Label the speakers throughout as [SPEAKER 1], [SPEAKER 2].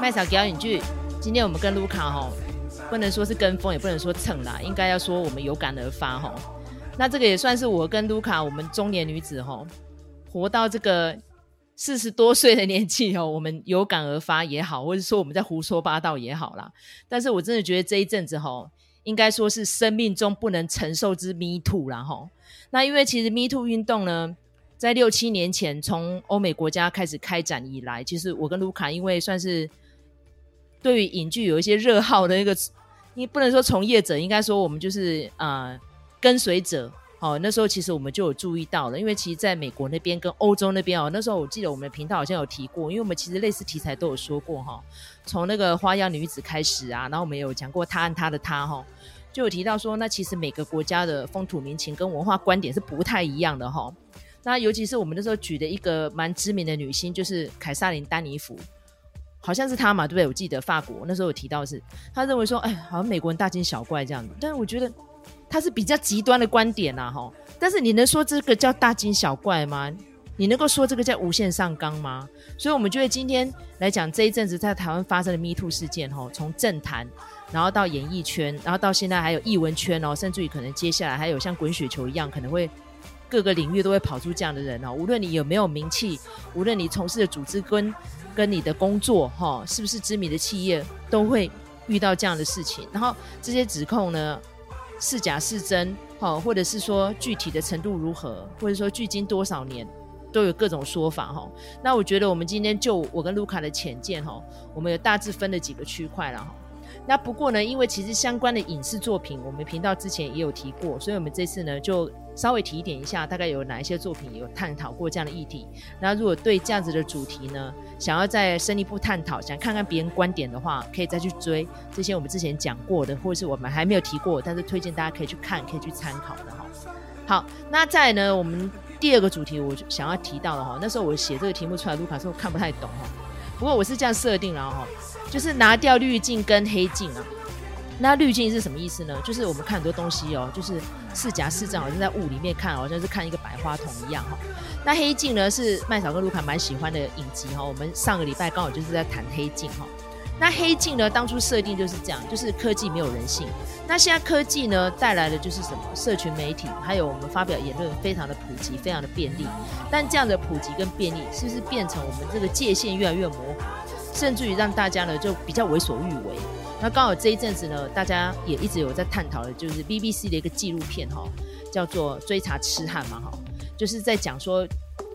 [SPEAKER 1] 麦嫂表演剧，今天我们跟卢卡哈，不能说是跟风，也不能说蹭啦，应该要说我们有感而发哈。那这个也算是我跟卢卡，我们中年女子哈，活到这个四十多岁的年纪哦，我们有感而发也好，或者说我们在胡说八道也好啦。但是我真的觉得这一阵子哈，应该说是生命中不能承受之 Me Too 啦哈。那因为其实 Me Too 运动呢。在六七年前，从欧美国家开始开展以来，其实我跟卢卡因为算是对于影剧有一些热好的那个，你不能说从业者，应该说我们就是呃跟随者。哦，那时候其实我们就有注意到了，因为其实在美国那边跟欧洲那边哦，那时候我记得我们的频道好像有提过，因为我们其实类似题材都有说过哈，从那个花样女子开始啊，然后我们有讲过他和他的他哈，就有提到说，那其实每个国家的风土民情跟文化观点是不太一样的哈。那尤其是我们那时候举的一个蛮知名的女星，就是凯撒琳·丹尼弗，好像是他嘛，对不对？我记得法国那时候有提到是，他认为说，哎，好像美国人大惊小怪这样子。但是我觉得他是比较极端的观点呐，哈。但是你能说这个叫大惊小怪吗？你能够说这个叫无限上纲吗？所以我们觉得今天来讲这一阵子在台湾发生的 Me Too 事件，哈，从政坛，然后到演艺圈，然后到现在还有艺文圈哦，甚至于可能接下来还有像滚雪球一样，可能会。各个领域都会跑出这样的人哦，无论你有没有名气，无论你从事的组织跟跟你的工作哈，是不是知名的企业，都会遇到这样的事情。然后这些指控呢，是假是真哈，或者是说具体的程度如何，或者说距今多少年，都有各种说法哈。那我觉得我们今天就我跟卢卡的浅见哈，我们有大致分了几个区块了哈。那不过呢，因为其实相关的影视作品，我们频道之前也有提过，所以我们这次呢就稍微提点一下，大概有哪一些作品有探讨过这样的议题。那如果对这样子的主题呢，想要再深一步探讨，想看看别人观点的话，可以再去追这些我们之前讲过的，或者是我们还没有提过，但是推荐大家可以去看，可以去参考的哈。好，那再呢，我们第二个主题我想要提到的哈，那时候我写这个题目出来，卢卡说我看不太懂哈，不过我是这样设定了哈。就是拿掉滤镜跟黑镜啊，那滤镜是什么意思呢？就是我们看很多东西哦，就是是假是真，好像在雾里面看，好像是看一个百花筒一样哈。那黑镜呢，是麦嫂跟卢卡蛮喜欢的影集哈。我们上个礼拜刚好就是在谈黑镜哈。那黑镜呢，当初设定就是这样，就是科技没有人性。那现在科技呢，带来的就是什么？社群媒体，还有我们发表言论非常的普及，非常的便利。但这样的普及跟便利，是不是变成我们这个界限越来越模糊？甚至于让大家呢就比较为所欲为。那刚好这一阵子呢，大家也一直有在探讨的，就是 BBC 的一个纪录片哈，叫做《追查痴汉》嘛哈，就是在讲说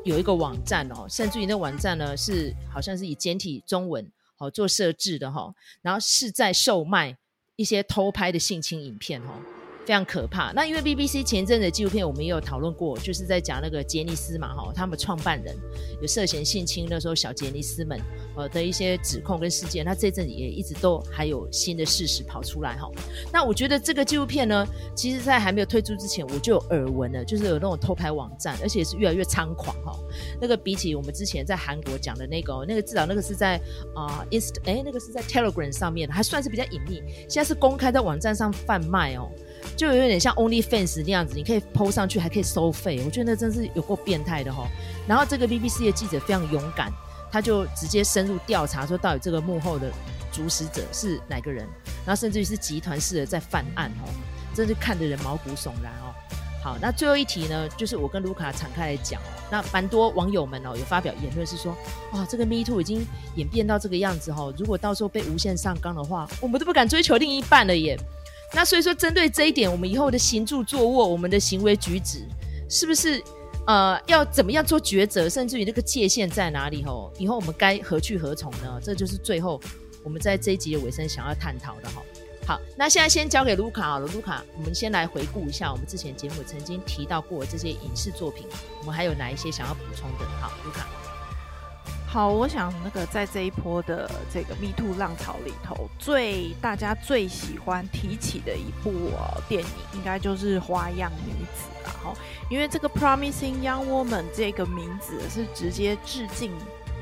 [SPEAKER 1] 有一个网站哦，甚至于那网站呢是好像是以简体中文好做设置的哈，然后是在售卖一些偷拍的性侵影片哈。非常可怕。那因为 BBC 前阵的纪录片我们也有讨论过，就是在讲那个杰尼斯嘛，哈，他们创办人有涉嫌性侵那时候小杰尼斯们呃的一些指控跟事件。那这阵也一直都还有新的事实跑出来哈。那我觉得这个纪录片呢，其实在还没有推出之前，我就有耳闻了，就是有那种偷拍网站，而且是越来越猖狂哈。那个比起我们之前在韩国讲的那个，那个至少那个是在啊 Inst 哎那个是在 Telegram 上面，还算是比较隐秘。现在是公开在网站上贩卖哦。就有点像 OnlyFans 那样子，你可以 PO 上去，还可以收费。我觉得那真是有够变态的齁。然后这个 BBC 的记者非常勇敢，他就直接深入调查，说到底这个幕后的主使者是哪个人，然后甚至于是集团式的在犯案哦，真是看得人毛骨悚然哦。好，那最后一题呢，就是我跟卢卡敞开来讲，那蛮多网友们哦有发表言论是说，哇，这个 Me Too 已经演变到这个样子齁，如果到时候被无限上纲的话，我们都不敢追求另一半了耶。那所以说，针对这一点，我们以后的行住坐卧，我们的行为举止，是不是呃要怎么样做抉择？甚至于那个界限在哪里？吼，以后我们该何去何从呢？这就是最后我们在这一集的尾声想要探讨的哈。好，那现在先交给卢卡好了，卢卡，我们先来回顾一下我们之前节目曾经提到过这些影视作品，我们还有哪一些想要补充的？好，卢卡。
[SPEAKER 2] 好，我想那个在这一波的这个 Me Too 浪潮里头，最大家最喜欢提起的一部、哦、电影，应该就是《花样女子》了哈。因为这个 Promising Young Woman 这个名字是直接致敬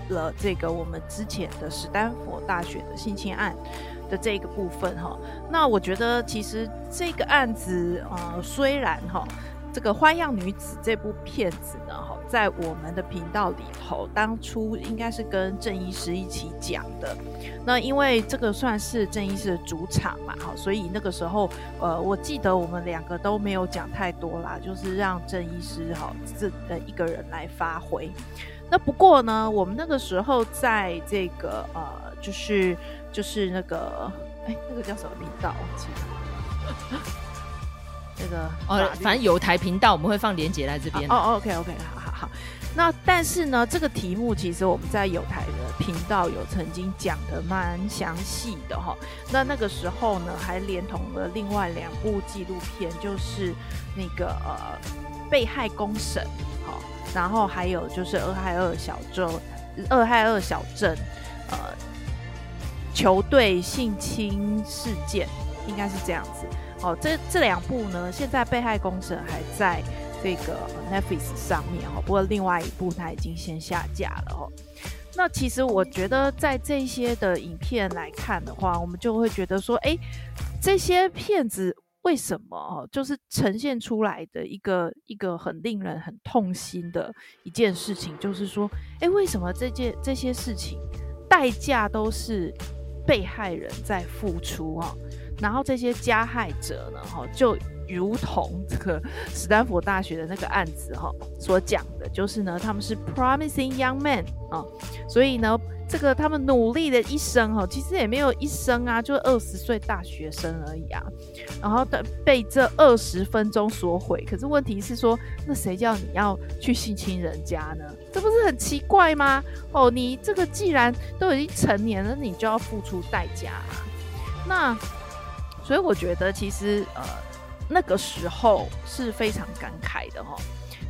[SPEAKER 2] 了这个我们之前的史丹佛大学的性侵案的这个部分哈。那我觉得其实这个案子啊、呃，虽然哈。这个《花样女子》这部片子呢，哈，在我们的频道里头，当初应该是跟郑医师一起讲的。那因为这个算是郑医师的主场嘛，哈，所以那个时候，呃，我记得我们两个都没有讲太多啦，就是让郑医师哈自呃一个人来发挥。那不过呢，我们那个时候在这个呃，就是就是那个，哎，那个叫什么频道？我记了。那个
[SPEAKER 1] 哦，反正有台频道，我们会放连接在这边。
[SPEAKER 2] 哦，OK OK，好好好。那但是呢，这个题目其实我们在有台的频道有曾经讲的蛮详细的哈。那那个时候呢，还连同了另外两部纪录片，就是那个呃被害公审，好，然后还有就是俄亥俄小镇，俄亥俄小镇呃球队性侵事件，应该是这样子。哦，这这两部呢，现在被害公审还在这个 Netflix 上面哦，不过另外一部它已经先下架了哦。那其实我觉得，在这些的影片来看的话，我们就会觉得说，哎，这些片子为什么哦，就是呈现出来的一个一个很令人很痛心的一件事情，就是说，哎，为什么这件这些事情代价都是被害人在付出啊？然后这些加害者呢，哈，就如同这个史丹佛大学的那个案子哈所讲的，就是呢，他们是 promising young men 啊，所以呢，这个他们努力的一生哈，其实也没有一生啊，就二十岁大学生而已啊，然后的被这二十分钟所毁。可是问题是说，那谁叫你要去性侵人家呢？这不是很奇怪吗？哦，你这个既然都已经成年了，你就要付出代价啊，那。所以我觉得，其实呃，那个时候是非常感慨的哈。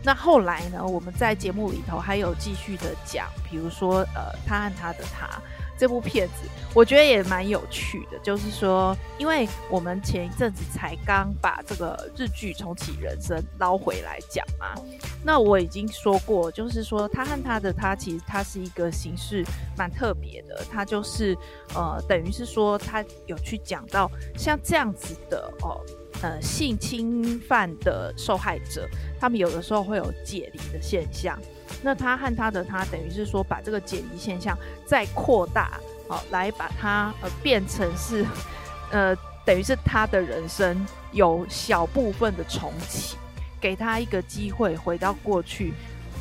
[SPEAKER 2] 那后来呢，我们在节目里头还有继续的讲，比如说呃，他和他的他。这部片子我觉得也蛮有趣的，就是说，因为我们前一阵子才刚把这个日剧重启人生捞回来讲嘛，那我已经说过，就是说他和他的他其实他是一个形式蛮特别的，他就是呃，等于是说他有去讲到像这样子的哦，呃，性侵犯的受害者，他们有的时候会有解离的现象。那他和他的他，等于是说把这个解离现象再扩大，好、哦，来把它呃变成是，呃，等于是他的人生有小部分的重启，给他一个机会回到过去，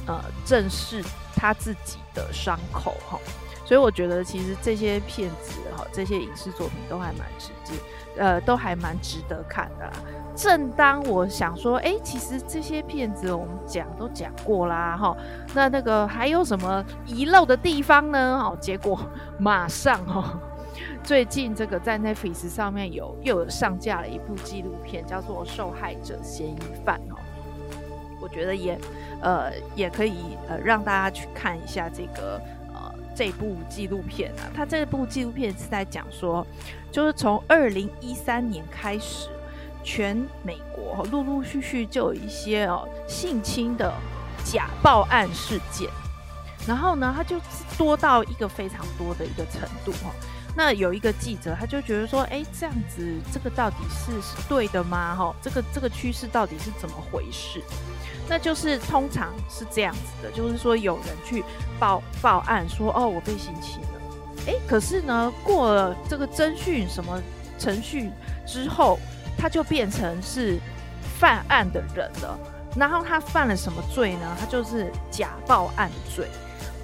[SPEAKER 2] 呃，正视他自己的伤口哈、所以我觉得其实这些片子哈、这些影视作品都还蛮直接，呃，都还蛮值得看的啦。正当我想说，哎，其实这些片子我们讲都讲过啦，哈，那那个还有什么遗漏的地方呢？哦，结果马上哈，最近这个在 Netflix 上面有又有上架了一部纪录片，叫做《受害者嫌疑犯》哦，我觉得也呃也可以呃让大家去看一下这个这部纪录片啊。它这部纪录片是在讲说，就是从二零一三年开始。全美国陆陆续续就有一些哦性侵的假报案事件，然后呢，他就多到一个非常多的一个程度哈。那有一个记者他就觉得说，哎，这样子这个到底是是对的吗？哈，这个这个趋势到底是怎么回事？那就是通常是这样子的，就是说有人去报报案说，哦，我被性侵了，哎，可是呢，过了这个侦讯什么程序之后。他就变成是犯案的人了，然后他犯了什么罪呢？他就是假报案罪，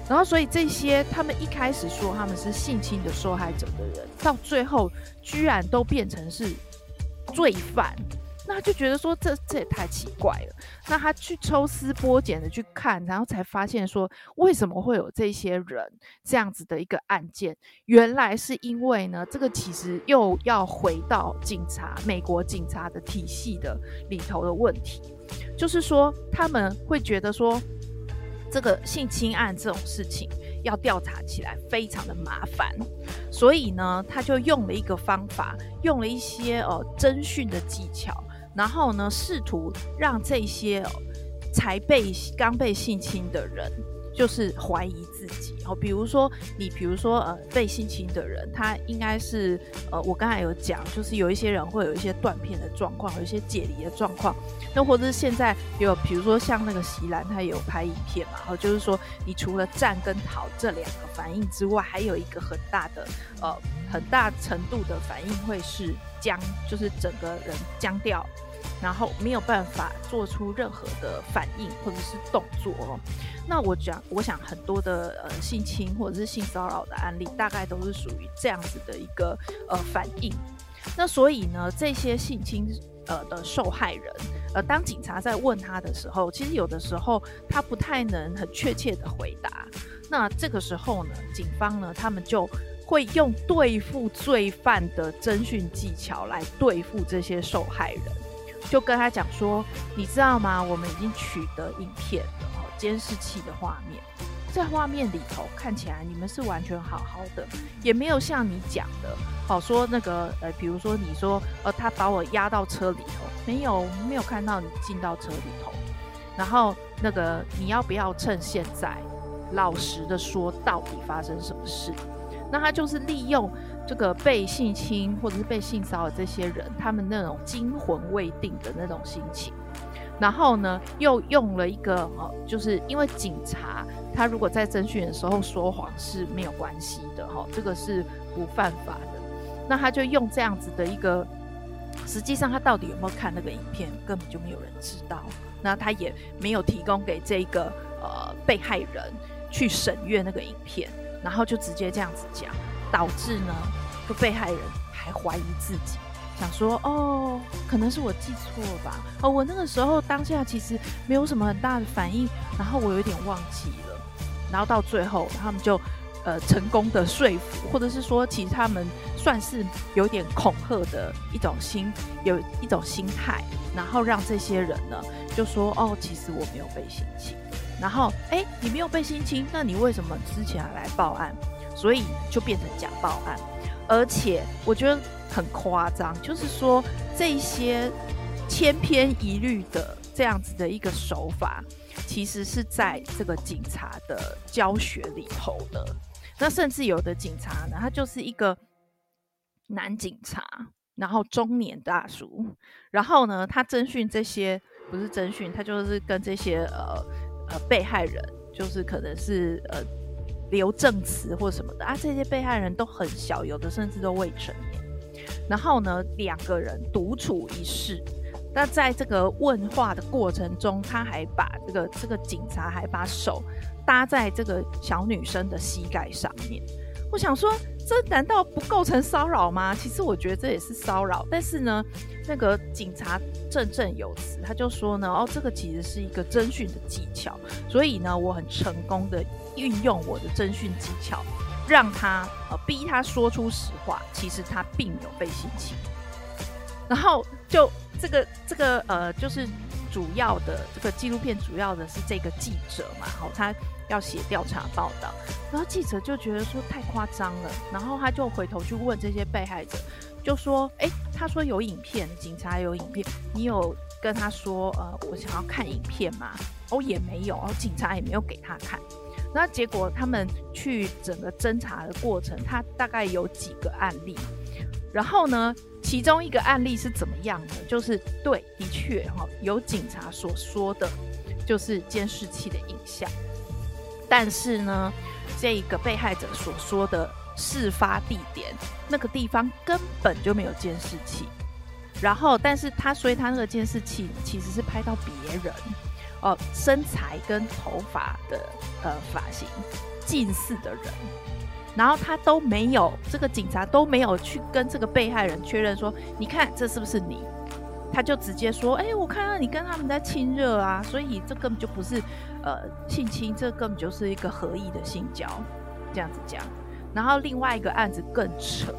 [SPEAKER 2] 然后所以这些他们一开始说他们是性侵的受害者的人，到最后居然都变成是罪犯。那他就觉得说，这这也太奇怪了。那他去抽丝剥茧的去看，然后才发现说，为什么会有这些人这样子的一个案件？原来是因为呢，这个其实又要回到警察，美国警察的体系的里头的问题，就是说他们会觉得说，这个性侵案这种事情要调查起来非常的麻烦，所以呢，他就用了一个方法，用了一些呃侦讯的技巧。然后呢，试图让这些才被刚被性侵的人，就是怀疑自自己。哦，比如说你，比如说呃，被性侵的人，他应该是呃，我刚才有讲，就是有一些人会有一些断片的状况，有一些解离的状况。那或者是现在有，比如说像那个席兰，他也有拍影片嘛，然后就是说，你除了战跟逃这两个反应之外，还有一个很大的呃，很大程度的反应会是僵，就是整个人僵掉。然后没有办法做出任何的反应或者是动作哦。那我讲，我想很多的呃性侵或者是性骚扰的案例，大概都是属于这样子的一个呃反应。那所以呢，这些性侵呃的受害人，呃，当警察在问他的时候，其实有的时候他不太能很确切的回答。那这个时候呢，警方呢，他们就会用对付罪犯的侦讯技巧来对付这些受害人。就跟他讲说，你知道吗？我们已经取得影片了，监视器的画面，在画面里头看起来你们是完全好好的，也没有像你讲的，好说那个，呃，比如说你说，呃，他把我押到车里头，没有，没有看到你进到车里头，然后那个你要不要趁现在老实的说，到底发生什么事？那他就是利用。这个被性侵或者是被性骚扰这些人，他们那种惊魂未定的那种心情，然后呢，又用了一个哦，就是因为警察他如果在侦讯的时候说谎是没有关系的哈，这个是不犯法的。那他就用这样子的一个，实际上他到底有没有看那个影片，根本就没有人知道。那他也没有提供给这个呃被害人去审阅那个影片，然后就直接这样子讲。导致呢，这被害人还怀疑自己，想说哦，可能是我记错了吧？哦，我那个时候当下其实没有什么很大的反应，然后我有点忘记了，然后到最后他们就呃成功的说服，或者是说其实他们算是有点恐吓的一种心，有一种心态，然后让这些人呢就说哦，其实我没有被性侵，然后哎，你没有被性侵，那你为什么之前还来报案？所以就变成假报案，而且我觉得很夸张，就是说这些千篇一律的这样子的一个手法，其实是在这个警察的教学里头的。那甚至有的警察呢，他就是一个男警察，然后中年大叔，然后呢，他征讯这些不是征讯，他就是跟这些呃呃被害人，就是可能是呃。留证词或什么的啊，这些被害人都很小，有的甚至都未成年。然后呢，两个人独处一室。那在这个问话的过程中，他还把这个这个警察还把手搭在这个小女生的膝盖上面。我想说，这难道不构成骚扰吗？其实我觉得这也是骚扰。但是呢，那个警察振振有词，他就说呢，哦，这个其实是一个侦讯的技巧，所以呢，我很成功的。运用我的侦讯技巧，让他呃逼他说出实话，其实他并没有被性侵。然后就这个这个呃，就是主要的这个纪录片，主要的是这个记者嘛，好，他要写调查报道，然后记者就觉得说太夸张了，然后他就回头去问这些被害者，就说，哎，他说有影片，警察有影片，你有跟他说，呃，我想要看影片吗？哦，也没有，哦，警察也没有给他看。那结果他们去整个侦查的过程，他大概有几个案例，然后呢，其中一个案例是怎么样的？就是对，的确哈，有警察所说的，就是监视器的影像，但是呢，这个被害者所说的事发地点那个地方根本就没有监视器，然后，但是他所以他那个监视器其实是拍到别人。哦，身材跟头发的呃发型近似的人，然后他都没有，这个警察都没有去跟这个被害人确认说，你看这是不是你？他就直接说，哎、我看到你跟他们在亲热啊，所以这根本就不是呃性侵，这根本就是一个合意的性交，这样子讲。然后另外一个案子更扯。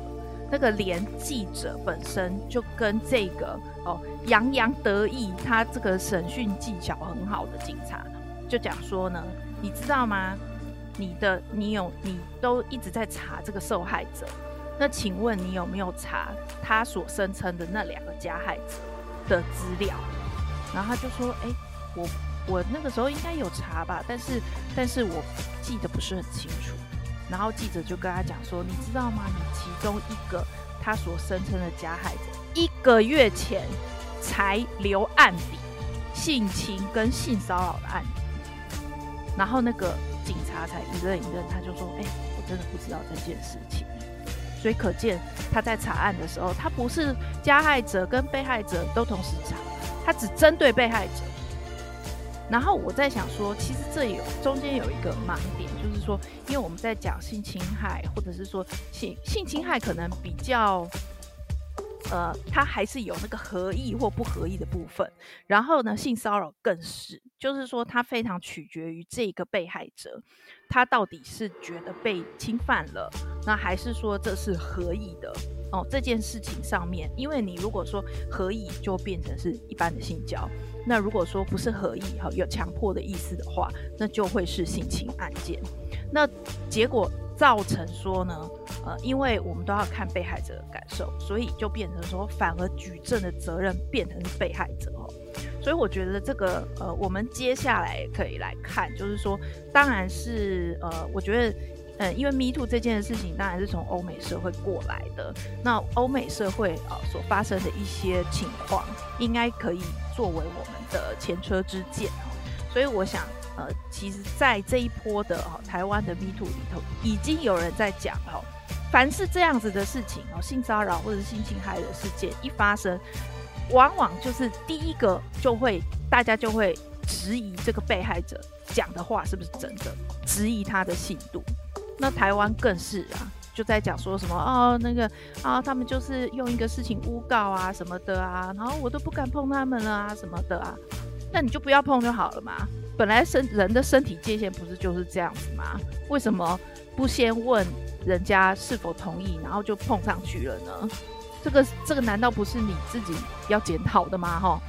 [SPEAKER 2] 那个连记者本身就跟这个哦洋洋得意，他这个审讯技巧很好的警察就讲说呢，你知道吗？你的你有你都一直在查这个受害者，那请问你有没有查他所声称的那两个加害者的资料？然后他就说，哎，我我那个时候应该有查吧，但是但是我记得不是很清楚。然后记者就跟他讲说：“你知道吗？你其中一个他所声称的加害者，一个月前才留案底，性侵跟性骚扰的案底。”然后那个警察才一愣一愣，他就说：“哎，我真的不知道这件事情。”所以可见他在查案的时候，他不是加害者跟被害者都同时查，他只针对被害者。然后我在想说，其实这有中间有一个盲点，就是说，因为我们在讲性侵害，或者是说性性侵害，可能比较，呃，它还是有那个合意或不合意的部分。然后呢，性骚扰更是，就是说，它非常取决于这个被害者，他到底是觉得被侵犯了，那还是说这是合意的。哦，这件事情上面，因为你如果说合意，就变成是一般的性交；那如果说不是合意，哈，有强迫的意思的话，那就会是性侵案件。那结果造成说呢，呃，因为我们都要看被害者的感受，所以就变成说，反而举证的责任变成是被害者哦。所以我觉得这个，呃，我们接下来可以来看，就是说，当然是，呃，我觉得。嗯，因为 Me Too 这件事情当然是从欧美社会过来的，那欧美社会啊所发生的一些情况，应该可以作为我们的前车之鉴。所以我想，呃，其实，在这一波的台湾的 Me Too 里头，已经有人在讲哈，凡是这样子的事情哦，性骚扰或者是性侵害的事件一发生，往往就是第一个就会大家就会质疑这个被害者讲的话是不是真的，质疑他的信度。那台湾更是啊，就在讲说什么哦，那个啊，他们就是用一个事情诬告啊什么的啊，然后我都不敢碰他们了啊什么的啊，那你就不要碰就好了嘛。本来身人的身体界限不是就是这样子吗？为什么不先问人家是否同意，然后就碰上去了呢？这个这个难道不是你自己要检讨的吗？哈，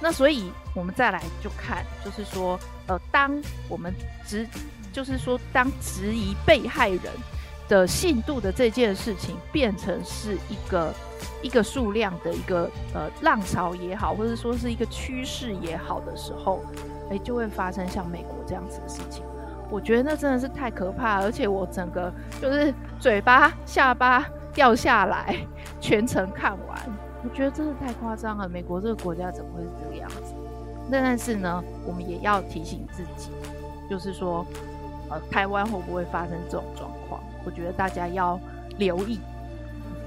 [SPEAKER 2] 那所以我们再来就看，就是说，呃，当我们只就是说，当质疑被害人的信度的这件事情变成是一个一个数量的一个呃浪潮也好，或者说是一个趋势也好的时候，哎，就会发生像美国这样子的事情。我觉得那真的是太可怕，而且我整个就是嘴巴下巴掉下来，全程看完，我觉得真的太夸张了。美国这个国家怎么会是这个样子？那但是呢，我们也要提醒自己，就是说。呃，台湾会不会发生这种状况？我觉得大家要留意。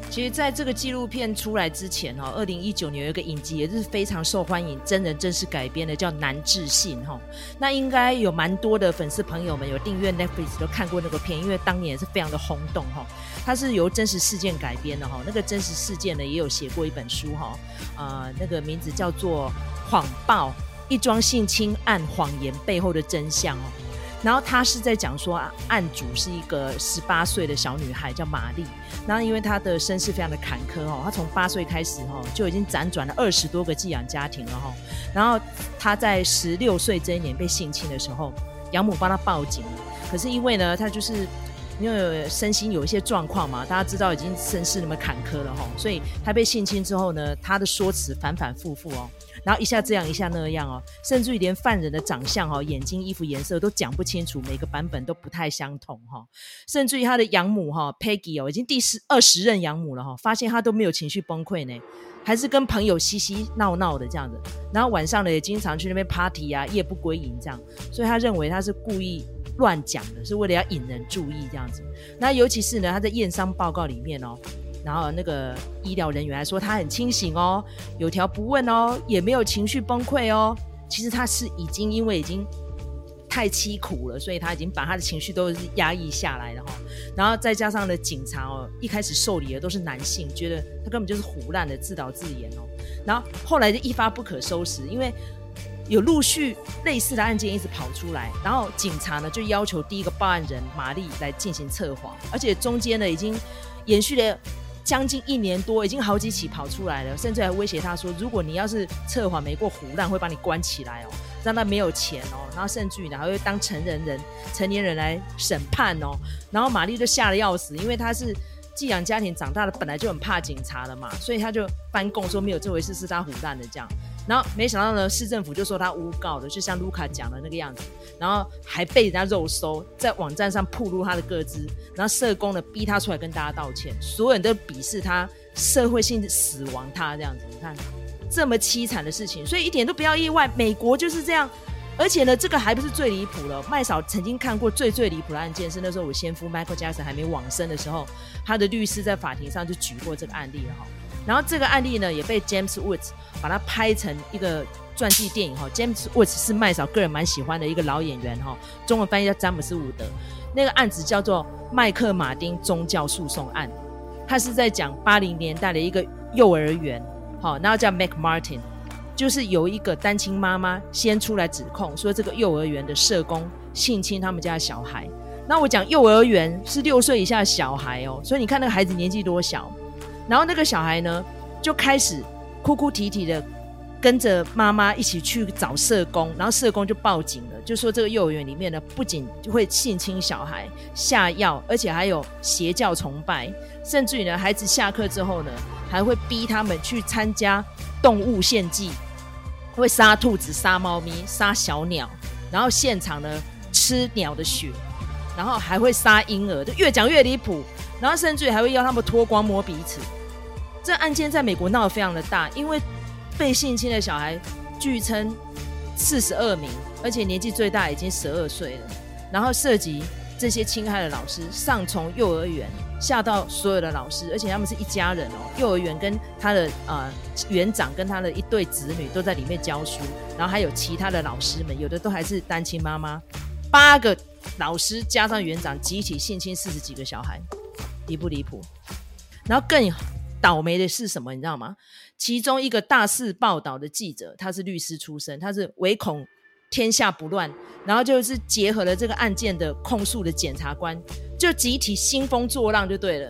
[SPEAKER 1] 其实，在这个纪录片出来之前，哈，二零一九年有一个影集也是非常受欢迎，真人真事改编的，叫《难置信》哈。那应该有蛮多的粉丝朋友们有订阅 Netflix 都看过那个片，因为当年也是非常的轰动哈。它是由真实事件改编的哈，那个真实事件呢也有写过一本书哈，呃，那个名字叫做《谎报：一桩性侵案谎言背后的真相》哦。然后他是在讲说，案主是一个十八岁的小女孩，叫玛丽。然后因为她的身世非常的坎坷哦，她从八岁开始哦就已经辗转了二十多个寄养家庭了哈。然后她在十六岁这一年被性侵的时候，养母帮她报警了。可是因为呢，她就是因为身心有一些状况嘛，大家知道已经身世那么坎坷了哈，所以她被性侵之后呢，她的说辞反反复复哦。然后一下这样一下那样哦，甚至于连犯人的长相哦、眼睛、衣服颜色都讲不清楚，每个版本都不太相同哈。甚至于他的养母哈 Peggy 哦，已经第十二十任养母了哈，发现他都没有情绪崩溃呢，还是跟朋友嬉嬉闹闹的这样子。然后晚上呢也经常去那边 party 啊，夜不归营这样。所以他认为他是故意乱讲的，是为了要引人注意这样子。那尤其是呢，他在验伤报告里面哦。然后那个医疗人员还说他很清醒哦，有条不紊哦，也没有情绪崩溃哦。其实他是已经因为已经太凄苦了，所以他已经把他的情绪都是压抑下来了哈。然后再加上呢，警察哦，一开始受理的都是男性，觉得他根本就是胡乱的自导自演哦。然后后来就一发不可收拾，因为有陆续类似的案件一直跑出来，然后警察呢就要求第一个报案人玛丽来进行测谎，而且中间呢已经延续了。将近一年多，已经好几起跑出来了，甚至还威胁他说：“如果你要是测谎没过唬烂，会把你关起来哦，让他没有钱哦。”然后甚至于呢，还会当成人人、成年人来审判哦。然后玛丽就吓得要死，因为她是寄养家庭长大的，本来就很怕警察的嘛，所以他就翻供说没有这回事，是他唬烂的这样。然后没想到呢，市政府就说他诬告的，就像卢卡讲的那个样子，然后还被人家肉搜，在网站上曝露他的个资，然后社工呢逼他出来跟大家道歉，所有人都鄙视他，社会性死亡他这样子，你看这么凄惨的事情，所以一点都不要意外，美国就是这样。而且呢，这个还不是最离谱了。麦嫂曾经看过最最离谱的案件，是那时候我先夫 Michael Jackson 还没往生的时候，他的律师在法庭上就举过这个案例了哈。然后这个案例呢，也被 James Woods 把它拍成一个传记电影哈。James Woods 是麦嫂个人蛮喜欢的一个老演员哈，中文翻译叫詹姆斯·伍德。那个案子叫做麦克马丁宗教诉讼案，他是在讲八零年代的一个幼儿园，好，然后叫 Mac Martin，。就是有一个单亲妈妈先出来指控，说这个幼儿园的社工性侵他们家的小孩。那我讲幼儿园是六岁以下的小孩哦，所以你看那个孩子年纪多小。然后那个小孩呢，就开始哭哭啼啼的跟着妈妈一起去找社工，然后社工就报警了，就说这个幼儿园里面呢，不仅会性侵小孩、下药，而且还有邪教崇拜，甚至于呢，孩子下课之后呢，还会逼他们去参加。动物献祭，会杀兔子、杀猫咪、杀小鸟，然后现场呢吃鸟的血，然后还会杀婴儿，就越讲越离谱。然后甚至还会要他们脱光摸彼此。这案件在美国闹得非常的大，因为被性侵的小孩据称四十二名，而且年纪最大已经十二岁了。然后涉及这些侵害的老师，上从幼儿园。下到所有的老师，而且他们是一家人哦。幼儿园跟他的呃园长跟他的一对子女都在里面教书，然后还有其他的老师们，有的都还是单亲妈妈。八个老师加上园长集体性侵四十几个小孩，离不离谱？然后更倒霉的是什么？你知道吗？其中一个大肆报道的记者，他是律师出身，他是唯恐天下不乱，然后就是结合了这个案件的控诉的检察官。就集体兴风作浪就对了，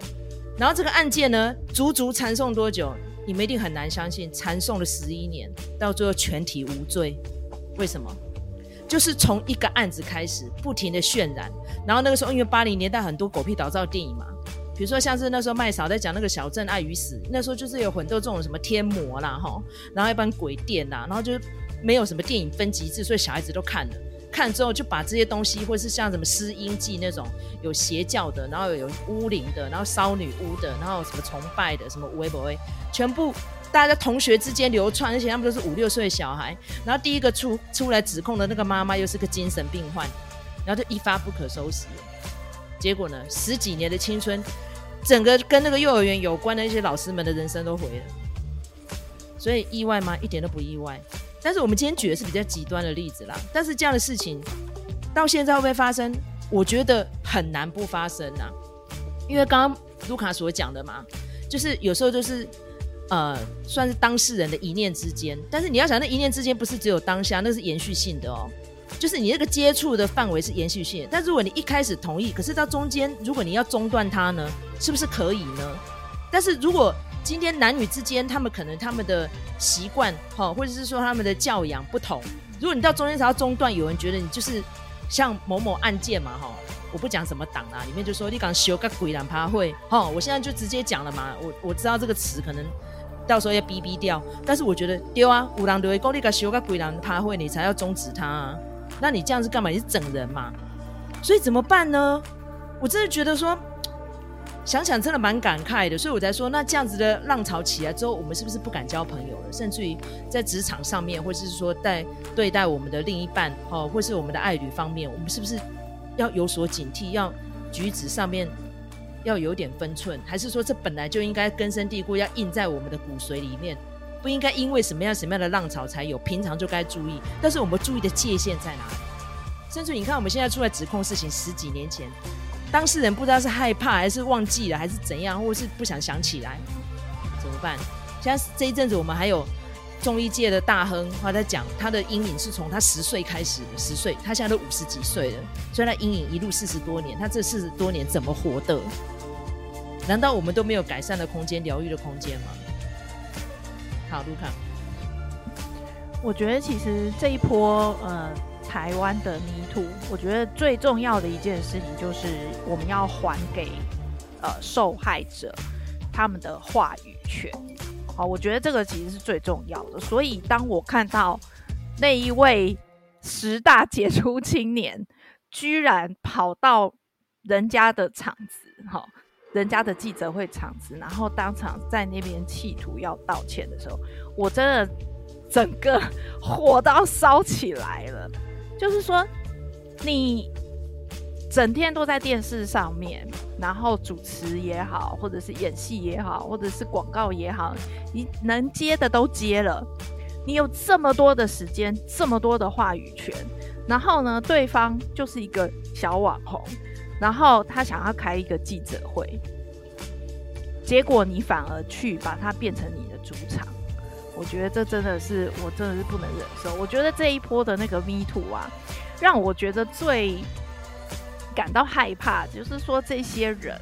[SPEAKER 1] 然后这个案件呢，足足缠讼多久？你们一定很难相信，缠讼了十一年，到最后全体无罪。为什么？就是从一个案子开始，不停的渲染，然后那个时候因为八零年代很多狗屁倒灶电影嘛，比如说像是那时候麦嫂在讲那个小镇爱与死，那时候就是有很多这种什么天魔啦哈，然后一般鬼店啦，然后就没有什么电影分级制，所以小孩子都看了。看了之后就把这些东西，或是像什么施阴记那种有邪教的，然后有巫灵的，然后烧女巫的，然后什么崇拜的，什么微博，全部大家同学之间流窜，而且他们都是五六岁的小孩。然后第一个出出来指控的那个妈妈又是个精神病患，然后就一发不可收拾。结果呢，十几年的青春，整个跟那个幼儿园有关的一些老师们的人生都毁了。所以意外吗？一点都不意外。但是我们今天举的是比较极端的例子啦，但是这样的事情到现在会不会发生？我觉得很难不发生呐，因为刚刚卢卡所讲的嘛，就是有时候就是呃，算是当事人的一念之间，但是你要想，那一念之间不是只有当下，那是延续性的哦，就是你那个接触的范围是延续性，但如果你一开始同意，可是到中间如果你要中断它呢，是不是可以呢？但是如果今天男女之间，他们可能他们的习惯，哈，或者是说他们的教养不同。如果你到中间才要中断，有人觉得你就是像某某案件嘛，哈，我不讲什么党啊，里面就说你讲修个鬼懒趴会，哈，我现在就直接讲了嘛，我我知道这个词可能到时候要逼逼掉，但是我觉得丢啊，五郎对公你讲修个鬼懒趴会，你才要终止他啊，那你这样是干嘛？你是整人嘛？所以怎么办呢？我真的觉得说。想想真的蛮感慨的，所以我才说，那这样子的浪潮起来之后，我们是不是不敢交朋友了？甚至于在职场上面，或者是说在对待我们的另一半，哦，或是我们的爱侣方面，我们是不是要有所警惕？要举止上面要有点分寸，还是说这本来就应该根深蒂固，要印在我们的骨髓里面？不应该因为什么样什么样的浪潮才有，平常就该注意。但是我们注意的界限在哪里？甚至你看，我们现在出来指控事情，十几年前。当事人不知道是害怕还是忘记了还是怎样，或是不想想起来，怎么办？像这一阵子，我们还有中医界的大亨，他在讲他的阴影是从他十岁开始，十岁，他现在都五十几岁了，所以他阴影一路四十多年，他这四十多年怎么活的？难道我们都没有改善的空间、疗愈的空间吗？好，卢卡，
[SPEAKER 2] 我觉得其实这一波，呃。台湾的泥土我觉得最重要的一件事情就是我们要还给呃受害者他们的话语权。好，我觉得这个其实是最重要的。所以当我看到那一位十大杰出青年居然跑到人家的场子，哈，人家的记者会场子，然后当场在那边企图要道歉的时候，我真的整个火都要烧起来了。就是说，你。整天都在电视上面，然后主持也好，或者是演戏也好，或者是广告也好，你能接的都接了。你有这么多的时间，这么多的话语权，然后呢，对方就是一个小网红，然后他想要开一个记者会，结果你反而去把它变成你的主场。我觉得这真的是，我真的是不能忍受。我觉得这一波的那个 Me Too 啊，让我觉得最。感到害怕，就是说这些人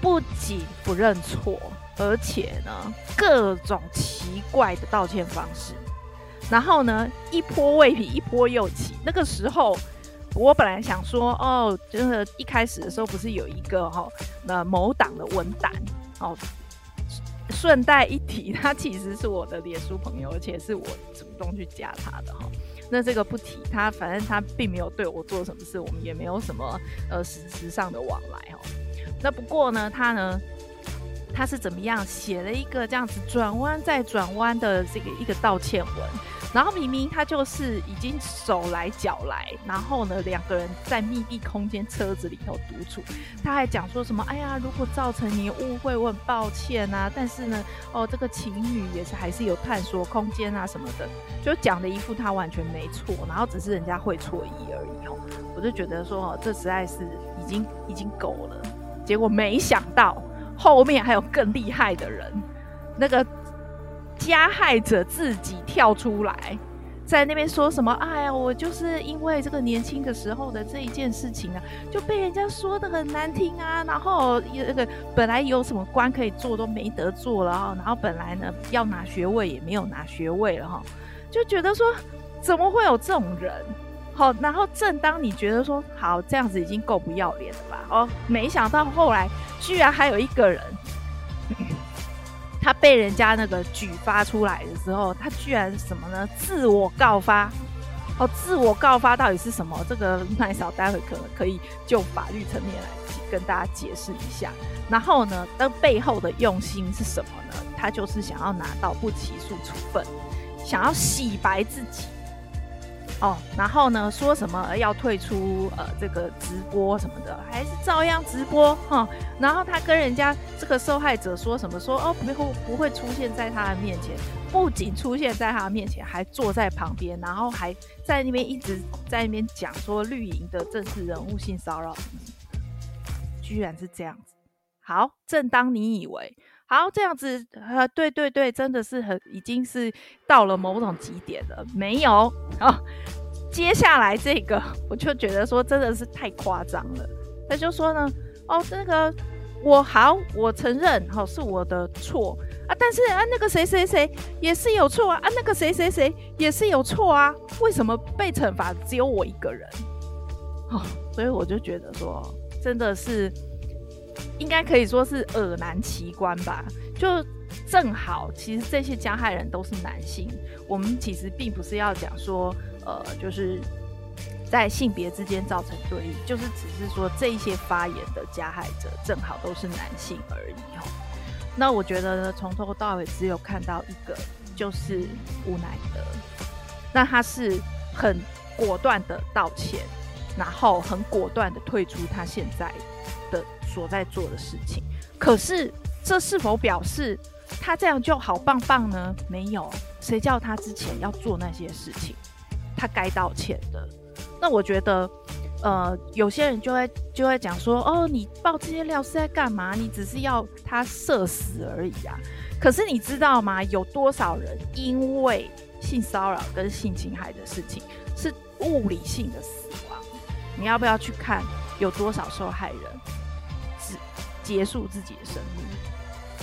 [SPEAKER 2] 不仅不认错，而且呢，各种奇怪的道歉方式，然后呢，一波未平，一波又起。那个时候，我本来想说，哦，就是一开始的时候，不是有一个哈、那某党的文胆哦，顺带一提，他其实是我的脸书朋友，而且是我主动去加他的哈。那这个不提，他反正他并没有对我做什么事，我们也没有什么呃实质上的往来哦。那不过呢，他呢，他是怎么样写了一个这样子转弯再转弯的这个一个道歉文？然后明明他就是已经手来脚来，然后呢，两个人在密闭空间车子里头独处，他还讲说什么？哎呀，如果造成你误会，我很抱歉啊。但是呢，哦，这个情侣也是还是有探索空间啊什么的，就讲的一副他完全没错，然后只是人家会错意而已哦。我就觉得说，哦，这实在是已经已经够了。结果没想到后面还有更厉害的人，那个。加害者自己跳出来，在那边说什么？哎呀，我就是因为这个年轻的时候的这一件事情啊，就被人家说得很难听啊。然后那个本来有什么官可以做都没得做了哈。然后本来呢要拿学位也没有拿学位了哈，就觉得说怎么会有这种人？好，然后正当你觉得说好这样子已经够不要脸了吧？哦，没想到后来居然还有一个人。他被人家那个举发出来的时候，他居然什么呢？自我告发哦，自我告发到底是什么？这个麦嫂待会可能可以就法律层面来跟大家解释一下。然后呢，那背后的用心是什么呢？他就是想要拿到不起诉处分，想要洗白自己。哦，然后呢，说什么要退出呃这个直播什么的，还是照样直播哈、然后他跟人家这个受害者说什么说哦不会不会出现在他的面前，不仅出现在他的面前，还坐在旁边，然后还在那边一直在那边讲说绿营的政治人物性骚扰，居然是这样子。好，正当你以为。好，这样子，呃，对对对，真的是很，已经是到了某种极点了。没有，好，接下来这个，我就觉得说真的是太夸张了。他就说呢，哦，那个我好，我承认，好，是我的错啊，但是啊，那个谁谁谁也是有错啊，啊，那个谁谁谁也是有错啊，为什么被惩罚只有我一个人？哦，所以我就觉得说，真的是。应该可以说是耳难奇观吧，就正好，其实这些加害人都是男性。我们其实并不是要讲说，呃，就是在性别之间造成对立，就是只是说这些发言的加害者正好都是男性而已哦。那我觉得呢，从头到尾只有看到一个，就是吴乃德，那他是很果断的道歉，然后很果断的退出他现在的所在做的事情，可是这是否表示他这样就好棒棒呢？没有，谁叫他之前要做那些事情，他该道歉的。那我觉得，呃，有些人就会就会讲说，哦，你爆这些料是在干嘛？你只是要他射死而已啊。可是你知道吗？有多少人因为性骚扰跟性侵害的事情是物理性的死亡？你要不要去看有多少受害人？结束自己的生命，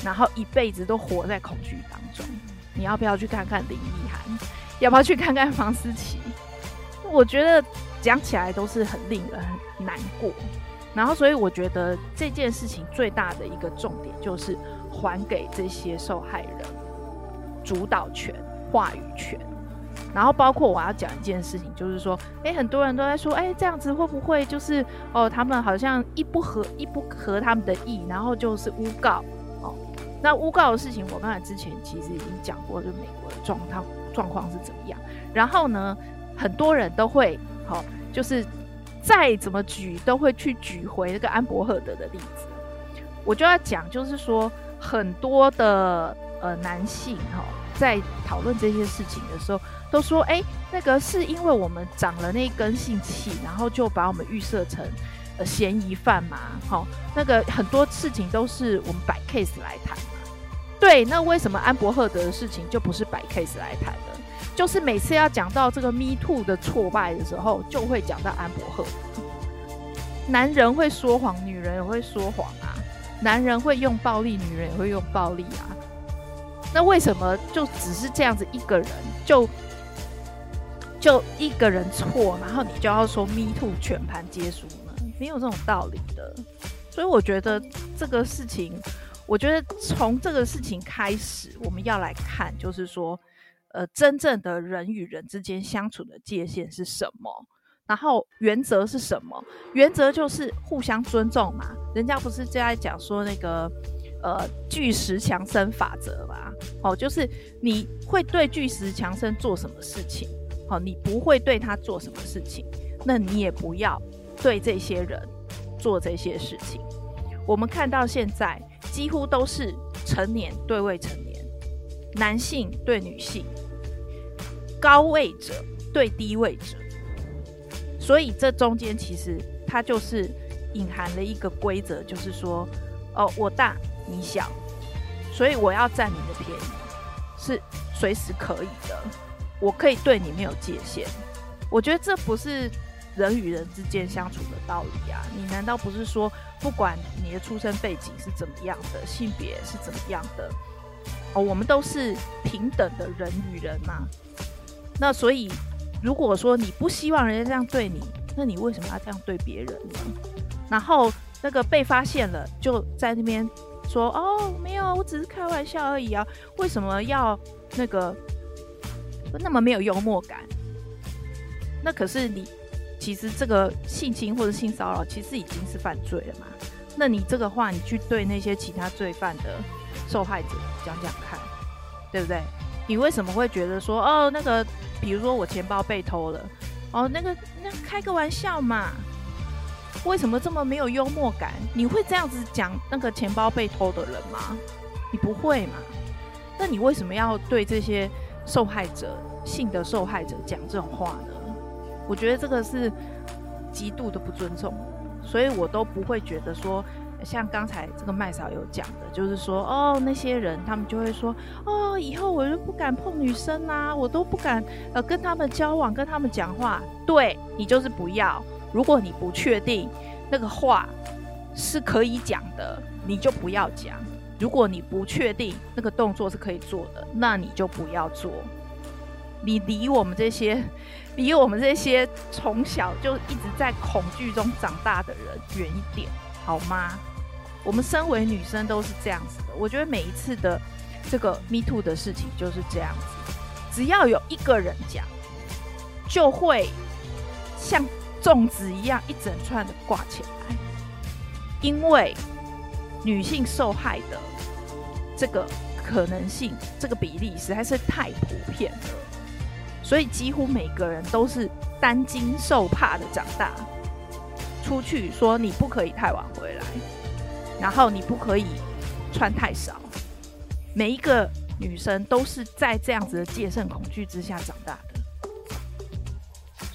[SPEAKER 2] 然后一辈子都活在恐惧当中。你要不要去看看林奕涵？要不要去看看房思琪？我觉得讲起来都是很令人很难过。然后，所以我觉得这件事情最大的一个重点就是还给这些受害人主导权、话语权。然后包括我要讲一件事情，就是说，诶，很多人都在说，诶，这样子会不会就是哦，他们好像一不合一不合他们的意，然后就是诬告哦。那诬告的事情，我刚才之前其实已经讲过，就美国的状况状况是怎么样。然后呢，很多人都会好、哦，就是再怎么举都会去举回那个安伯赫德的例子。我就要讲，就是说很多的呃男性哈、哦，在讨论这些事情的时候。都说哎，那个是因为我们长了那一根性器，然后就把我们预设成呃嫌疑犯嘛。好、那个很多事情都是我们摆 case 来谈嘛。对，那为什么安伯赫德的事情就不是摆 case 来谈的？就是每次要讲到这个 Me Too 的挫败的时候，就会讲到安伯赫。男人会说谎，女人也会说谎啊。男人会用暴力，女人也会用暴力啊。那为什么就只是这样子一个人就？就一个人错，然后你就要说 “me too” 全盘皆输呢？没有这种道理的。所以我觉得这个事情，我觉得从这个事情开始，我们要来看，就是说，呃，真正的人与人之间相处的界限是什么？然后原则是什么？原则就是互相尊重嘛。人家不是最爱讲说那个呃巨石强森法则嘛？哦，就是你会对巨石强森做什么事情？好，你不会对他做什么事情，那你也不要对这些人做这些事情。我们看到现在几乎都是成年对未成年，男性对女性，高位者对低位者，所以这中间其实它就是隐含了一个规则，就是说，哦，我大你小，所以我要占你的便宜是随时可以的。我可以对你没有界限，我觉得这不是人与人之间相处的道理啊！你难道不是说，不管你的出生背景是怎么样的，性别是怎么样的，哦，我们都是平等的人与人嘛？那所以，如果说你不希望人家这样对你，那你为什么要这样对别人呢？然后那个被发现了，就在那边说：“哦，没有，我只是开玩笑而已啊！”为什么要那个？那么没有幽默感，那可是你其实这个性侵或者性骚扰其实已经是犯罪了嘛？那你这个话你去对那些其他罪犯的受害者讲讲看，对不对？你为什么会觉得说哦那个，比如说我钱包被偷了，哦那个那开个玩笑嘛？为什么这么没有幽默感？你会这样子讲那个钱包被偷的人吗？你不会嘛？那你为什么要对这些？受害者，性的受害者讲这种话呢，我觉得这个是极度的不尊重，所以我都不会觉得说，像刚才这个麦嫂有讲的，就是说，哦，那些人他们就会说，哦，以后我就不敢碰女生啊，我都不敢呃跟他们交往，跟他们讲话。对，你就是不要，如果你不确定那个话是可以讲的，你就不要讲。如果你不确定那个动作是可以做的，那你就不要做。你离我们这些，离我们这些从小就一直在恐惧中长大的人远一点，好吗？我们身为女生都是这样子的。我觉得每一次的这个 Me Too 的事情就是这样子，只要有一个人讲，就会像粽子一样一整串的挂起来，因为。女性受害的这个可能性，这个比例实在是太普遍了，所以几乎每个人都是担惊受怕的长大。出去说你不可以太晚回来，然后你不可以穿太少。每一个女生都是在这样子的戒慎恐惧之下长大，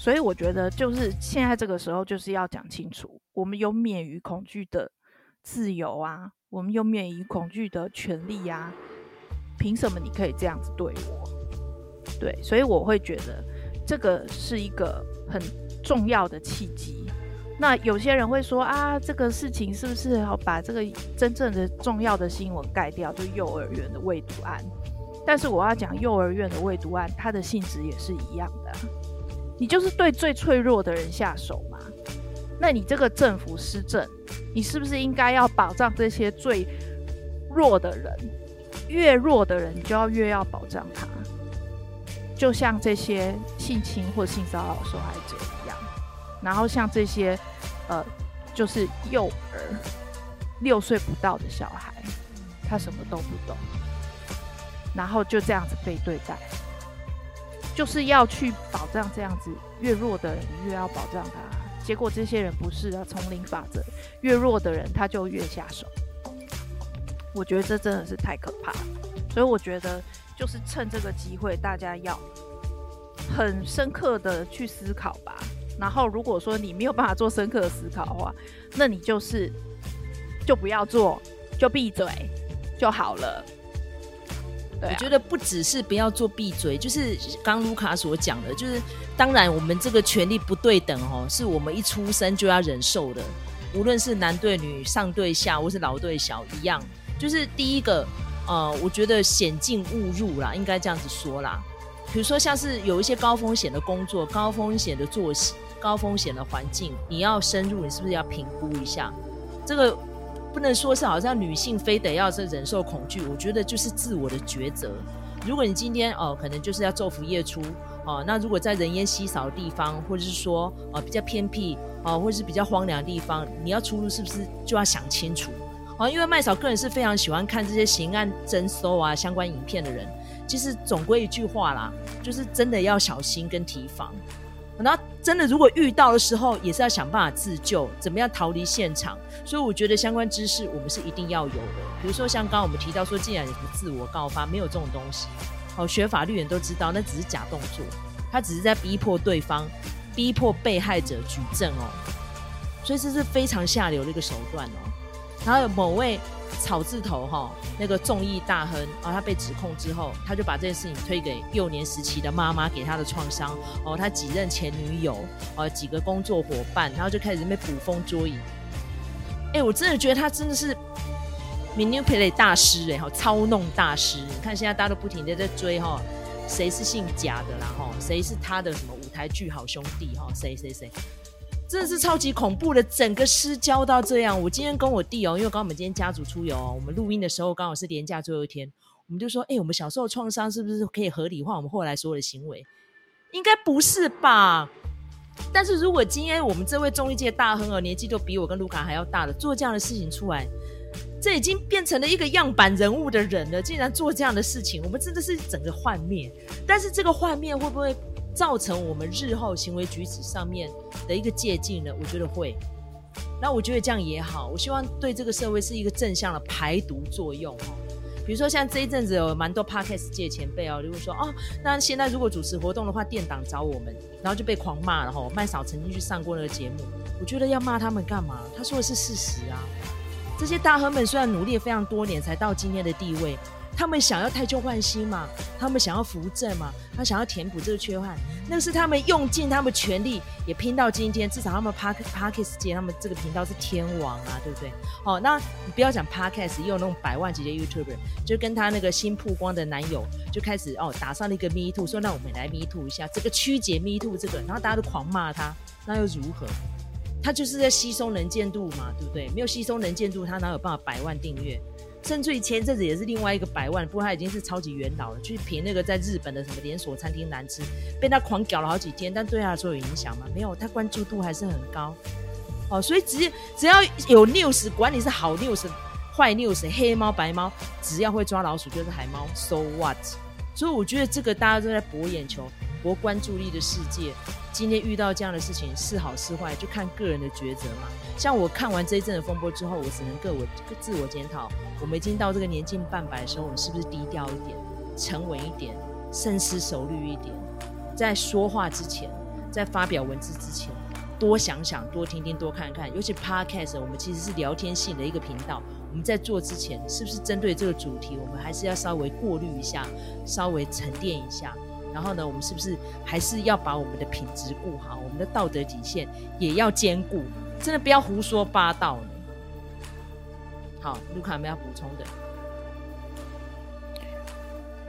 [SPEAKER 2] 所以我觉得就是现在这个时候就是要讲清楚，我们有免于恐惧的。自由啊，我们有免于恐惧的权利呀，凭什么你可以这样子对我？对，所以我会觉得这个是一个很重要的契机。那有些人会说啊，这个事情是不是要把这个真正的重要的新闻盖掉？就幼儿园的喂毒案。但是我要讲，幼儿园的喂毒案，它的性质也是一样的。你就是对最脆弱的人下手嘛？那你这个政府施政，你是不是应该要保障这些最弱的人？越弱的人，你就要越要保障他。就像这些性侵或性骚扰受害者一样，然后像这些呃，就是幼儿六岁不到的小孩，他什么都不懂，然后就这样子被对待，就是要去保障这样子越弱的人，越要保障他。结果这些人不是啊，丛林法则，越弱的人他就越下手。我觉得这真的是太可怕了，所以我觉得就是趁这个机会，大家要很深刻的去思考吧。然后如果说你没有办法做深刻的思考的话，那你就是就不要做，就闭嘴就好了。
[SPEAKER 1] 我觉得不只是不要做闭嘴，就是刚卢卡所讲的，就是。当然，我们这个权力不对等哦，是我们一出生就要忍受的。无论是男对女、上对下，或是老对小，一样。就是第一个，呃，我觉得险境勿入啦，应该这样子说啦。比如说，像是有一些高风险的工作、高风险的作息、高风险的环境，你要深入，你是不是要评估一下？这个不能说是好像女性非得要是忍受恐惧，我觉得就是自我的抉择。如果你今天哦、可能就是要昼伏夜出。哦，那如果在人烟稀少的地方，或者是说呃比较偏僻哦，或者是比较荒凉的地方，你要出入是不是就要想清楚？哦，因为麦嫂个人是非常喜欢看这些刑案侦搜啊相关影片的人。其实总归一句话啦，就是真的要小心跟提防。那真的如果遇到的时候，也是要想办法自救，怎么样逃离现场。所以我觉得相关知识我们是一定要有的。比如说像刚刚我们提到说，既然你不自我告发，没有这种东西。哦，学法律人都知道，那只是假动作，他只是在逼迫对方，逼迫被害者举证哦，所以这是非常下流的一个手段哦。然后有某位草字头哈、那个众议大亨啊、哦，他被指控之后，他就把这件事情推给幼年时期的妈妈给他的创伤哦，他几任前女友哦，几个工作伙伴，然后就开始被捕风捉影。哎，我真的觉得他真的是。Manipulate 大师哎哈，操弄大师。你看现在大家都不停的在追哈，谁是姓贾的啦哈，谁是他的什么舞台剧好兄弟哈，谁谁谁，真的是超级恐怖的，整个失焦到这样。我今天跟我弟哦，因为刚刚我们今天家族出游哦，我们录音的时候刚好是连假最后一天，我们就说，哎，我们小时候创伤是不是可以合理化我们后来所有的行为？应该不是吧？但是如果今天我们这位综艺界大亨哦，年纪都比我跟卢卡还要大的，做这样的事情出来。这已经变成了一个样板人物的人了，竟然做这样的事情，我们真的是整个幻灭。但是这个幻灭会不会造成我们日后行为举止上面的一个借鉴呢？我觉得会。那我觉得这样也好，我希望对这个社会是一个正向的排毒作用哦。比如说像这一阵子有蛮多 podcast 界前辈哦，例如说哦，那现在如果主持活动的话，店长找我们，然后就被狂骂了哈。麦嫂曾经去上过那个节目，我觉得要骂他们干嘛？他说的是事实啊。这些大亨们虽然努力了非常多年才到今天的地位，他们想要汰旧换新嘛，他们想要扶正嘛，他想要填补这个缺憾，那是他们用尽他们全力也拼到今天。至少他们 Podcast 界，他们这个频道是天王啊，对不对？哦，那你不要讲 Podcast，也有那种百万级的 YouTuber，就跟他那个新曝光的男友就开始哦打上了一个 Me Too，说那我们来 Me Too 一下，这个曲解 Me Too 这个，然后大家都狂骂他，那又如何？他就是在吸收能见度嘛，对不对？没有吸收能见度，他哪有办法百万订阅？甚至于前阵子也是另外一个百万，不过他已经是超级元老了，去评那个在日本的什么连锁餐厅难吃，被他狂屌了好几天，但对他来说有影响吗？没有，他关注度还是很高。哦，所以只只要有 news，管你是好 news、坏 news、黑猫白猫，只要会抓老鼠就是海猫，so what？所以我觉得这个大家都在博眼球。博关注力的世界，今天遇到这样的事情是好是坏，就看个人的抉择嘛。像我看完这一阵的风波之后，我只能个我自我检讨。我们已经到这个年近半百的时候，我们是不是低调一点、沉稳一点、深思熟虑一点，在说话之前，在发表文字之前，多想想、多听听、多看看。尤其 Podcast，我们其实是聊天性的一个频道。我们在做之前，是不是针对这个主题，我们还是要稍微过滤一下，稍微沉淀一下？然后呢，我们是不是还是要把我们的品质顾好，我们的道德底线也要兼顾？真的不要胡说八道呢。好，卢卡有没有要补充的？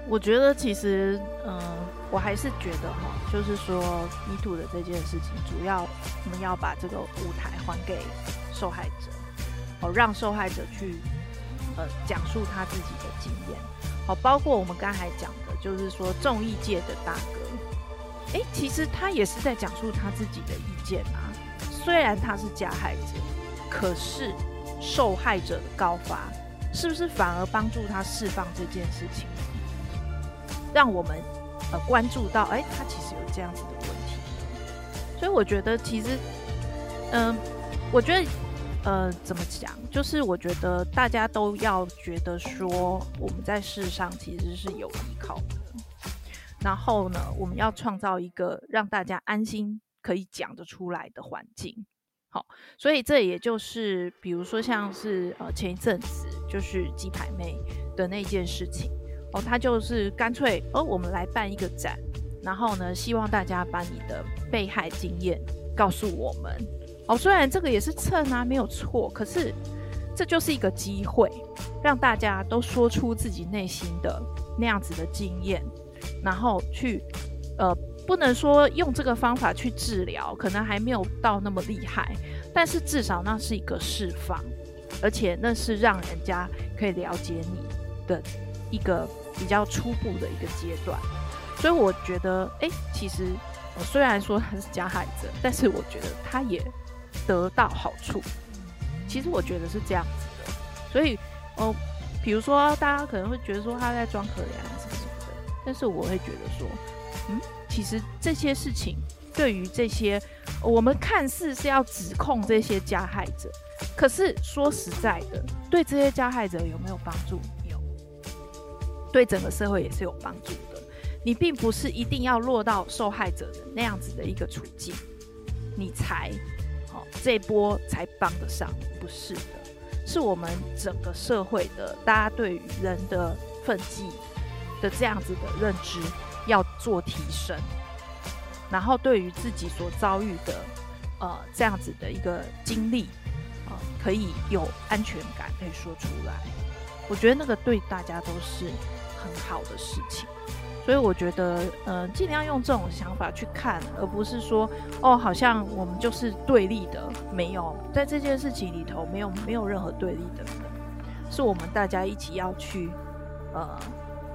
[SPEAKER 2] 我觉得其实，嗯、我还是觉得哈，就是说泥土的这件事情，主要我们要把这个舞台还给受害者，哦，让受害者去呃讲述他自己的经验。好，包括我们刚才讲，就是说众议界的大哥，诶，其实他也是在讲述他自己的意见啊。虽然他是加害者，可是受害者的告发，是不是反而帮助他释放这件事情？让我们呃关注到，诶，他其实有这样子的问题。所以我觉得，其实，嗯、我觉得。呃，怎么讲？就是我觉得大家都要觉得说，我们在世上其实是有依靠的。然后呢，我们要创造一个让大家安心可以讲得出来的环境。好，所以这也就是，比如说像是呃前一阵子就是鸡排妹的那件事情哦，他就是干脆哦，我们来办一个展，然后呢，希望大家把你的被害经验告诉我们。哦，虽然这个也是蹭啊，没有错，可是这就是一个机会，让大家都说出自己内心的那样子的经验，然后去，呃，不能说用这个方法去治疗，可能还没有到那么厉害，但是至少那是一个释放，而且那是让人家可以了解你的一个比较初步的一个阶段，所以我觉得，诶，其实，呃，虽然说他是加害者，但是我觉得他也。得到好处，其实我觉得是这样子的，所以哦，比如说大家可能会觉得说他在装可怜什么什么的，但是我会觉得说，嗯，其实这些事情对于这些我们看似是要指控这些加害者，可是说实在的，对这些加害者有没有帮助？有，对整个社会也是有帮助的。你并不是一定要落到受害者的那样子的一个处境，你才。这波才帮得上，不是的，是我们整个社会的大家对于人的分际的这样子的认知要做提升，然后对于自己所遭遇的呃这样子的一个经历啊、可以有安全感，可以说出来，我觉得那个对大家都是很好的事情。所以我觉得，呃，尽量用这种想法去看，而不是说，哦，好像我们就是对立的。没有，在这件事情里头，没有没有任何对立的，是我们大家一起要去，呃，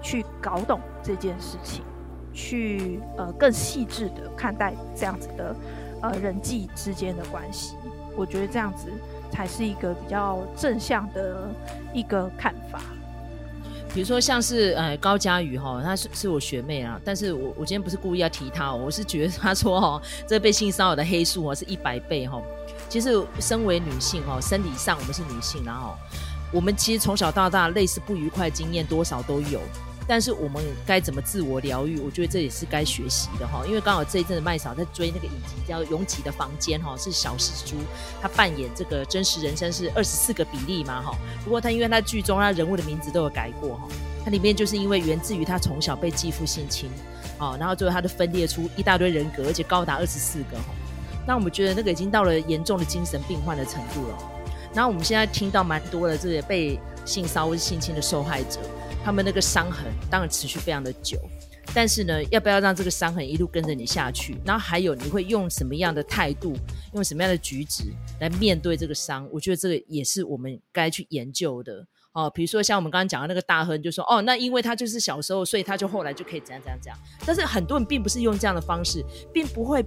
[SPEAKER 2] 去搞懂这件事情，去呃更细致的看待这样子的呃人际之间的关系。我觉得这样子才是一个比较正向的一个看法。
[SPEAKER 1] 比如说像是呃高佳宇哈，她是是我学妹啊，但是我我今天不是故意要提她哦，我是觉得她说哦，这被性骚扰的黑数啊是一百倍哈。其实身为女性哈，生理上我们是女性，然后我们其实从小到大类似不愉快经验多少都有。但是我们该怎么自我疗愈？我觉得这也是该学习的哈。因为刚好这一阵子麦嫂在追那个影集叫《拥挤的房间》哈，是小释珠她扮演这个真实人生是二十四个比例嘛哈。不过她因为她剧中她人物的名字都有改过哈，它里面就是因为源自于她从小被继父性侵啊，然后最后她就分裂出一大堆人格，而且高达二十四个哈。那我们觉得那个已经到了严重的精神病患的程度了。然后我们现在听到蛮多的这个被性骚扰性侵的受害者。他们那个伤痕当然持续非常的久，但是呢，要不要让这个伤痕一路跟着你下去？然后还有你会用什么样的态度，用什么样的举止来面对这个伤？我觉得这个也是我们该去研究的哦。比如说像我们刚刚讲的那个大亨，就说哦，那因为他就是小时候，所以他就后来就可以怎样怎样怎样。但是很多人并不是用这样的方式，并不会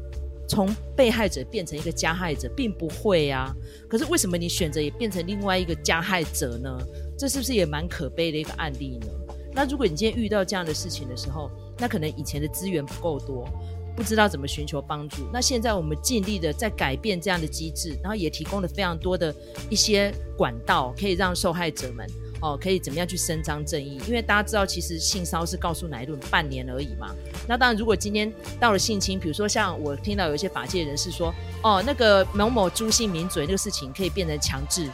[SPEAKER 1] 从被害者变成一个加害者，并不会啊。可是为什么你选择也变成另外一个加害者呢？这是不是也蛮可悲的一个案例呢？那如果你今天遇到这样的事情的时候，那可能以前的资源不够多，不知道怎么寻求帮助。那现在我们尽力的在改变这样的机制，然后也提供了非常多的一些管道，可以让受害者们哦，可以怎么样去伸张正义。因为大家知道，其实性骚是告诉哪一顿半年而已嘛。那当然，如果今天到了性侵，比如说像我听到有一些法界人士说，哦，那个某某朱姓名嘴那个事情可以变成强制，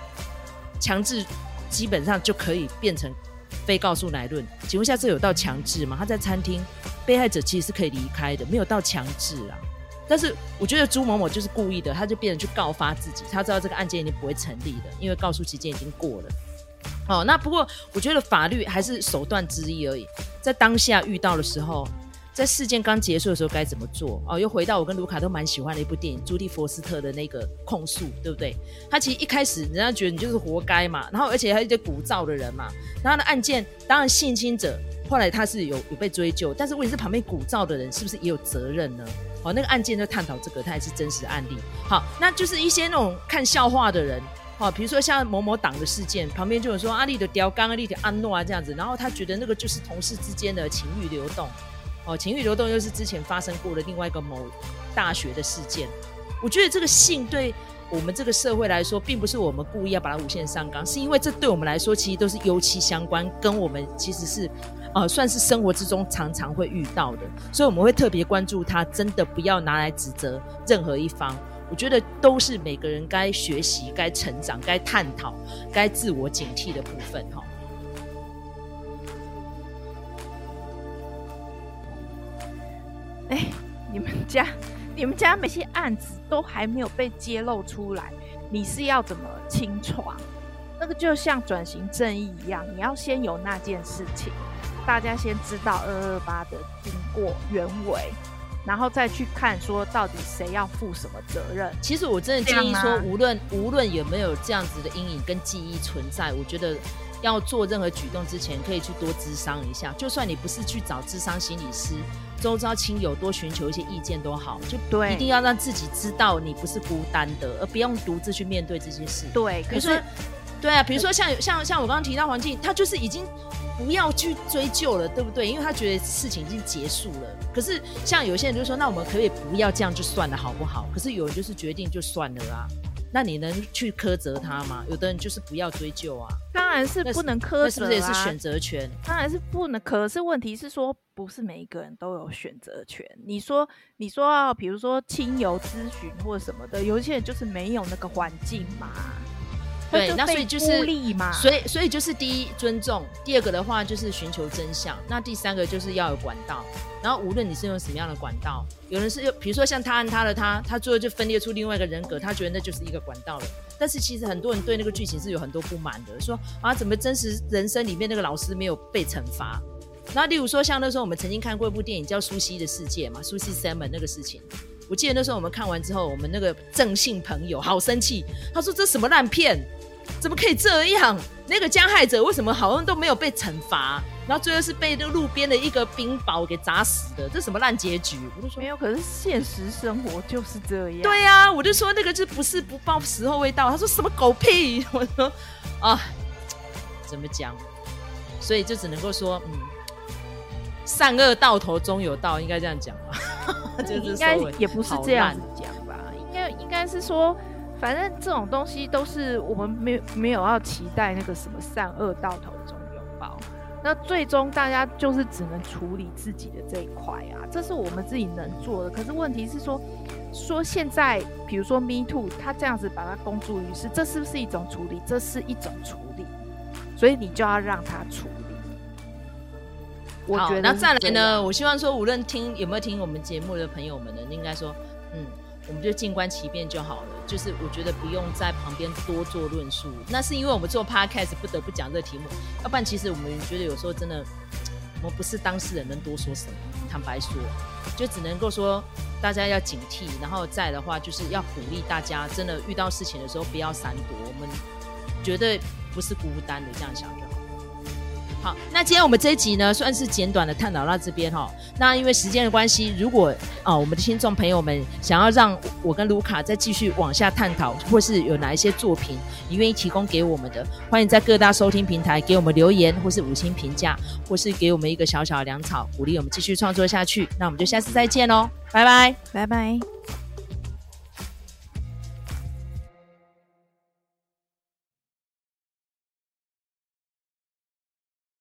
[SPEAKER 1] 强制。基本上就可以变成非告诉乃论。请问下，这有到强制吗？他在餐厅，被害者其实是可以离开的，没有到强制啊。但是我觉得朱某某就是故意的，他就变成去告发自己，他知道这个案件已经不会成立的，因为告诉期间已经过了。哦，那不过我觉得法律还是手段之一而已，在当下遇到的时候，在事件刚结束的时候该怎么做？哦，又回到我跟卢卡都蛮喜欢的一部电影，朱蒂·佛斯特的那个控诉，对不对？他其实一开始人家觉得你就是活该嘛，然后而且还有一些鼓噪的人嘛，然后的案件当然性侵者后来他是有有被追究，但是问题是旁边鼓噪的人是不是也有责任呢？哦，那个案件就探讨这个，它也是真实案例。好，那就是一些那种看笑话的人。哦，比如说像某某党的事件，旁边就有说阿丽的刁刚、阿丽的安诺啊这样子，然后他觉得那个就是同事之间的情欲流动，哦，情欲流动又是之前发生过的另外一个某大学的事件。我觉得这个性对我们这个社会来说，并不是我们故意要把它无限上纲，是因为这对我们来说其实都是尤其相关，跟我们其实是呃算是生活之中常常会遇到的，所以我们会特别关注它，真的不要拿来指责任何一方。我觉得都是每个人该学习、该成长、该探讨、该自我警惕的部分哈。
[SPEAKER 2] 哎，你们家、你们家那些案子都还没有被揭露出来，你是要怎么清创？那个就像转型正义一样，你要先有那件事情，大家先知道二二八的经过原委。然后再去看，说到底谁要负什么责任？
[SPEAKER 1] 其实我真的建议说，无论无论有没有这样子的阴影跟记忆存在，我觉得要做任何举动之前，可以去多咨商一下。就算你不是去找咨商心理师，周遭亲友多寻求一些意见都好。就对，一定要让自己知道你不是孤单的，而不用独自去面对这些事。
[SPEAKER 2] 对，可是，
[SPEAKER 1] 对啊，比如说像像像我刚刚提到环境，他就是已经。不要去追究了，对不对？因为他觉得事情已经结束了。可是像有些人就说，那我们可以不要这样就算了，好不好？可是有人就是决定就算了啊。那你能去苛责他吗？有的人就是不要追究啊。
[SPEAKER 2] 当然是不能苛责啊。那是不是
[SPEAKER 1] 也是选择权？
[SPEAKER 2] 当然是不能。可是问题是说，不是每一个人都有选择权。你说，你说啊比如说亲友咨询或什么的，有一些人就是没有那个环境嘛。
[SPEAKER 1] 对，那所以就是，所以所以就是第一尊重，第二个的话就是寻求真相，那第三个就是要有管道。然后无论你是用什么样的管道，有人是用，比如说像他按他的他，他最后就分裂出另外一个人格，他觉得那就是一个管道了。但是其实很多人对那个剧情是有很多不满的，说啊，怎么真实人生里面那个老师没有被惩罚？那例如说像那时候我们曾经看过一部电影叫《苏西的世界》嘛，《苏西 Salmon》那个事情，我记得那时候我们看完之后，我们那个正信朋友好生气，他说这什么烂片？怎么可以这样？那个加害者为什么好像都没有被惩罚？然后最后是被那个路边的一个冰雹给砸死的，这什么烂结局？我就说
[SPEAKER 2] 没有，可是现实生活就是这样。
[SPEAKER 1] 对呀、啊，我就说那个就不是不报时候未到。他说什么狗屁？我说啊，怎么讲？所以就只能够说，嗯，善恶到头终有道，应该这样讲吧？
[SPEAKER 2] 就是应该也不是这样子讲吧？应该应该是说。反正这种东西都是我们没没有要期待那个什么善恶到头这种拥抱，那最终大家就是只能处理自己的这一块啊，这是我们自己能做的。可是问题是说，说现在比如说 Me Too，他这样子把它公诸于世，这是不是一种处理？这是一种处理，所以你就要让他处理。我觉得，
[SPEAKER 1] 那再来呢？我希望说，无论听有没有听我们节目的朋友们呢，应该说，嗯。我们就静观其变就好了，就是我觉得不用在旁边多做论述。那是因为我们做 podcast 不得不讲这个题目，要不然其实我们觉得有时候真的，我们不是当事人能多说什么。坦白说，就只能够说大家要警惕，然后再的话就是要鼓励大家，真的遇到事情的时候不要闪躲，我们绝对不是孤单的这样想。好，好那今天我们这一集呢，算是简短的探讨到这边哈。那因为时间的关系，如果啊、我们的听众朋友们想要让我跟卢卡再继续往下探讨，或是有哪一些作品你愿意提供给我们的，欢迎在各大收听平台给我们留言，或是五星评价，或是给我们一个小小的粮草，鼓励我们继续创作下去。那我们就下次再见喽，拜拜，
[SPEAKER 2] 拜拜。